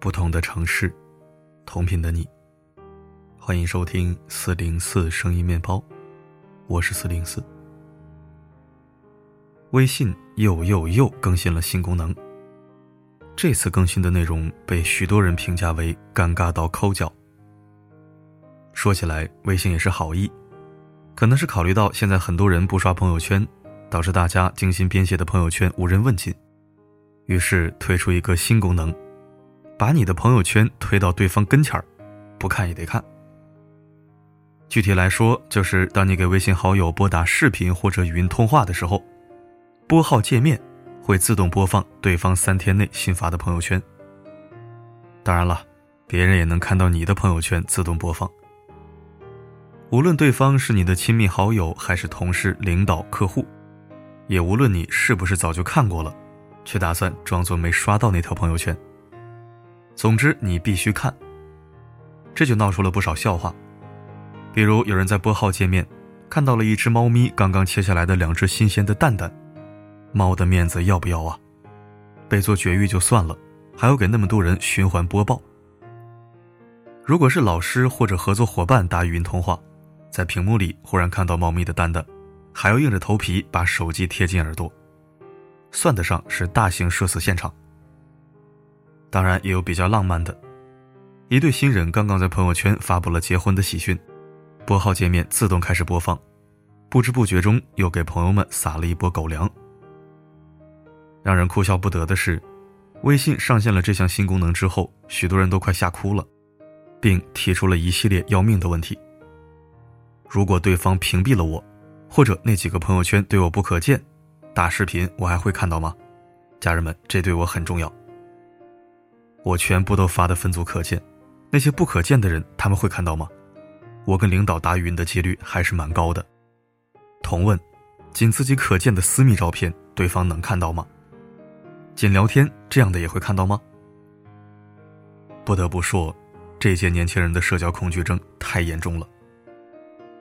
不同的城市，同频的你。欢迎收听四零四声音面包，我是四零四。微信又又又更新了新功能。这次更新的内容被许多人评价为尴尬到抠脚。说起来，微信也是好意，可能是考虑到现在很多人不刷朋友圈，导致大家精心编写的朋友圈无人问津，于是推出一个新功能，把你的朋友圈推到对方跟前儿，不看也得看。具体来说，就是当你给微信好友拨打视频或者语音通话的时候，拨号界面。会自动播放对方三天内新发的朋友圈。当然了，别人也能看到你的朋友圈自动播放。无论对方是你的亲密好友，还是同事、领导、客户，也无论你是不是早就看过了，却打算装作没刷到那条朋友圈。总之，你必须看。这就闹出了不少笑话，比如有人在拨号界面看到了一只猫咪刚刚切下来的两只新鲜的蛋蛋。猫的面子要不要啊？被做绝育就算了，还要给那么多人循环播报。如果是老师或者合作伙伴打语音通话，在屏幕里忽然看到猫咪的蛋蛋，还要硬着头皮把手机贴近耳朵，算得上是大型社死现场。当然也有比较浪漫的，一对新人刚刚在朋友圈发布了结婚的喜讯，拨号界面自动开始播放，不知不觉中又给朋友们撒了一波狗粮。让人哭笑不得的是，微信上线了这项新功能之后，许多人都快吓哭了，并提出了一系列要命的问题。如果对方屏蔽了我，或者那几个朋友圈对我不可见，打视频我还会看到吗？家人们，这对我很重要。我全部都发的分组可见，那些不可见的人他们会看到吗？我跟领导打语音的几率还是蛮高的。同问，仅自己可见的私密照片，对方能看到吗？仅聊天这样的也会看到吗？不得不说，这届年轻人的社交恐惧症太严重了。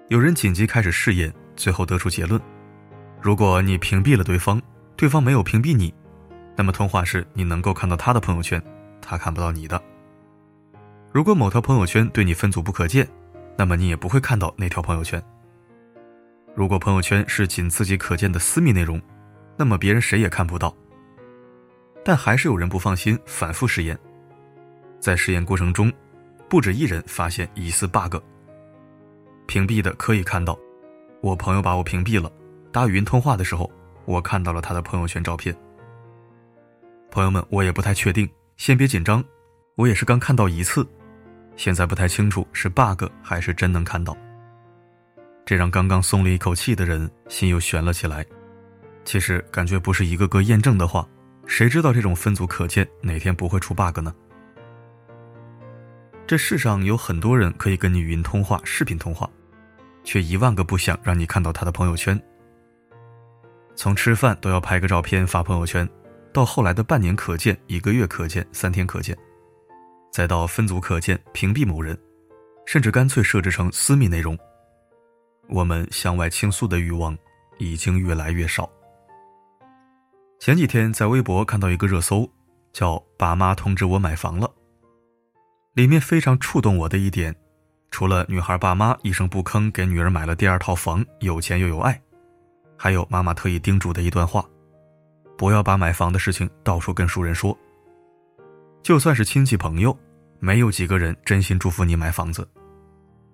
有人紧急开始试验，最后得出结论：如果你屏蔽了对方，对方没有屏蔽你，那么通话时你能够看到他的朋友圈，他看不到你的。如果某条朋友圈对你分组不可见，那么你也不会看到那条朋友圈。如果朋友圈是仅自己可见的私密内容，那么别人谁也看不到。但还是有人不放心，反复试验。在试验过程中，不止一人发现疑似 bug。屏蔽的可以看到，我朋友把我屏蔽了。打语音通话的时候，我看到了他的朋友圈照片。朋友们，我也不太确定，先别紧张。我也是刚看到一次，现在不太清楚是 bug 还是真能看到。这让刚刚松了一口气的人心又悬了起来。其实感觉不是一个个验证的话。谁知道这种分组可见哪天不会出 bug 呢？这世上有很多人可以跟你语音通话、视频通话，却一万个不想让你看到他的朋友圈。从吃饭都要拍个照片发朋友圈，到后来的半年可见、一个月可见、三天可见，再到分组可见、屏蔽某人，甚至干脆设置成私密内容，我们向外倾诉的欲望已经越来越少。前几天在微博看到一个热搜，叫“爸妈通知我买房了”。里面非常触动我的一点，除了女孩爸妈一声不吭给女儿买了第二套房，有钱又有爱，还有妈妈特意叮嘱的一段话：不要把买房的事情到处跟熟人说。就算是亲戚朋友，没有几个人真心祝福你买房子，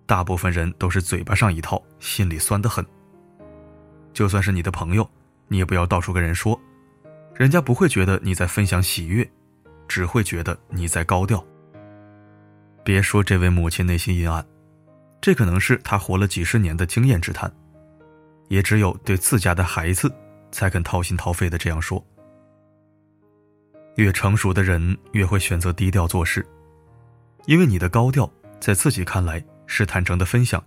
大部分人都是嘴巴上一套，心里酸得很。就算是你的朋友，你也不要到处跟人说。人家不会觉得你在分享喜悦，只会觉得你在高调。别说这位母亲内心阴暗，这可能是她活了几十年的经验之谈，也只有对自家的孩子，才肯掏心掏肺的这样说。越成熟的人越会选择低调做事，因为你的高调在自己看来是坦诚的分享，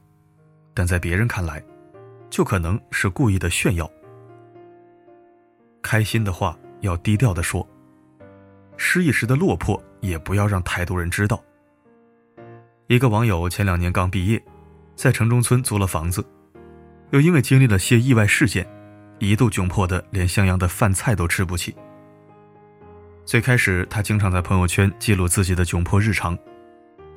但在别人看来，就可能是故意的炫耀。开心的话要低调的说，失意时的落魄也不要让太多人知道。一个网友前两年刚毕业，在城中村租了房子，又因为经历了些意外事件，一度窘迫的连襄阳的饭菜都吃不起。最开始，他经常在朋友圈记录自己的窘迫日常，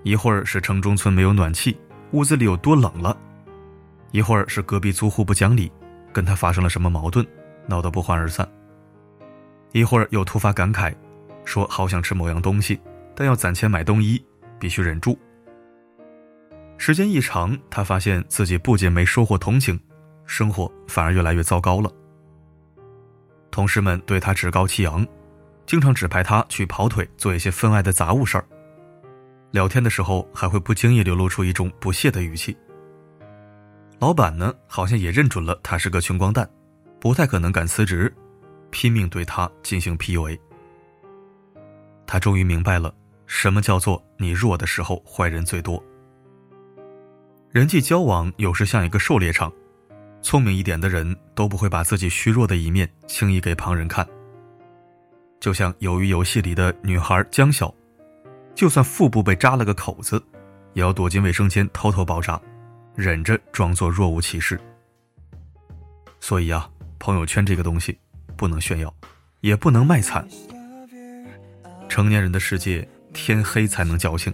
一会儿是城中村没有暖气，屋子里有多冷了；一会儿是隔壁租户不讲理，跟他发生了什么矛盾，闹得不欢而散；一会儿又突发感慨，说好想吃某样东西，但要攒钱买冬衣，必须忍住。时间一长，他发现自己不仅没收获同情，生活反而越来越糟糕了。同事们对他趾高气扬。经常指派他去跑腿，做一些分外的杂物事儿。聊天的时候还会不经意流露出一种不屑的语气。老板呢，好像也认准了他是个穷光蛋，不太可能敢辞职，拼命对他进行 PUA。他终于明白了，什么叫做你弱的时候坏人最多。人际交往有时像一个狩猎场，聪明一点的人都不会把自己虚弱的一面轻易给旁人看。就像鱿鱼游戏里的女孩江晓，就算腹部被扎了个口子，也要躲进卫生间偷偷包扎，忍着装作若无其事。所以啊，朋友圈这个东西，不能炫耀，也不能卖惨。成年人的世界，天黑才能矫情，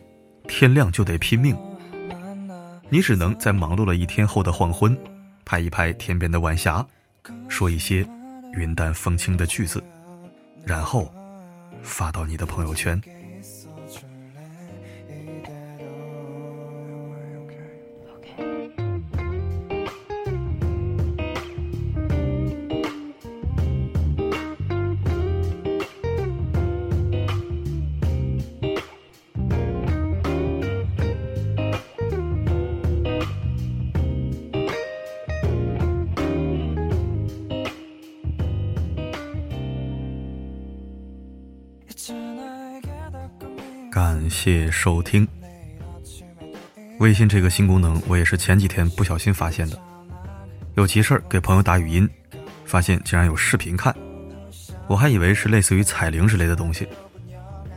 天亮就得拼命。你只能在忙碌了一天后的黄昏，拍一拍天边的晚霞，说一些云淡风轻的句子。然后，发到你的朋友圈。感谢收听。微信这个新功能，我也是前几天不小心发现的。有急事儿给朋友打语音，发现竟然有视频看，我还以为是类似于彩铃之类的东西，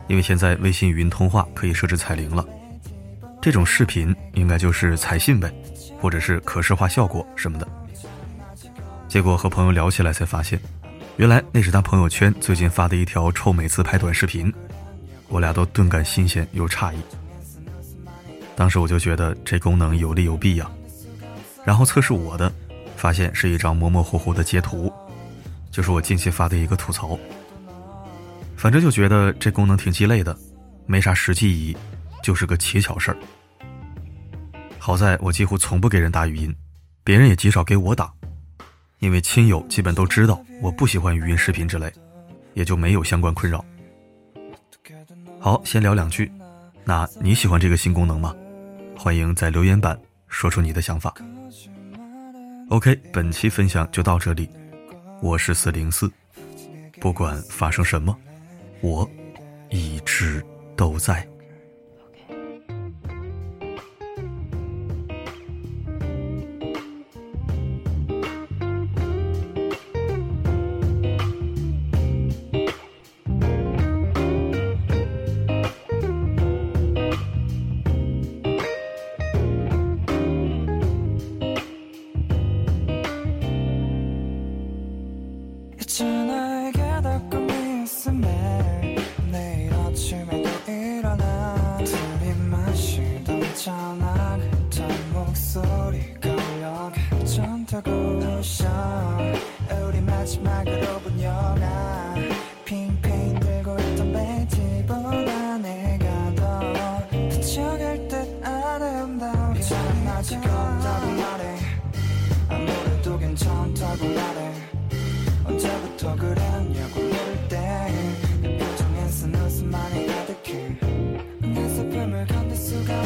因为现在微信语音通话可以设置彩铃了。这种视频应该就是彩信呗，或者是可视化效果什么的。结果和朋友聊起来才发现，原来那是他朋友圈最近发的一条臭美自拍短视频。我俩都顿感新鲜又诧异。当时我就觉得这功能有利有弊呀。然后测试我的，发现是一张模模糊糊的截图，就是我近期发的一个吐槽。反正就觉得这功能挺鸡肋的，没啥实际意义，就是个乞巧事儿。好在我几乎从不给人打语音，别人也极少给我打，因为亲友基本都知道我不喜欢语音视频之类，也就没有相关困扰。好，先聊两句。那你喜欢这个新功能吗？欢迎在留言板说出你的想法。OK，本期分享就到这里。我是四零四，不管发生什么，我一直都在。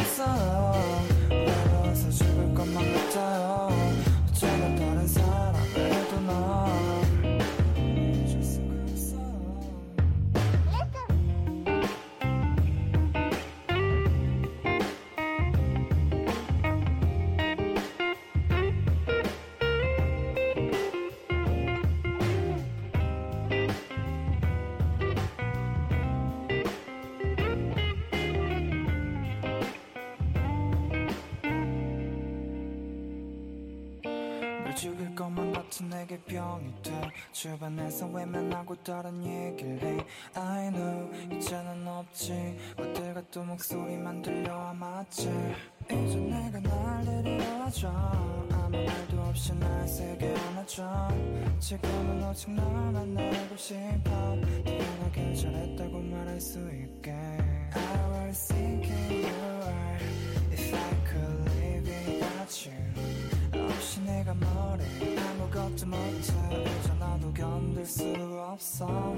So. 내게 병이 돼. 주변에서 외면하고 다른 얘기를 해. I know 이제는 없지. 어딜 가도 목소리만 들려와 맞지. 이제 내가 날 데려와줘. 아무 말도 없이 날 세게 안아줘. 지금은 오직 널 만나고 싶어. 네가 괜찮았다고 말할 수 있게. I was thinking you were If I could live without you. 없이 내가 뭐래 뜨겁지 못해. 이제 나도 견딜 수 없어.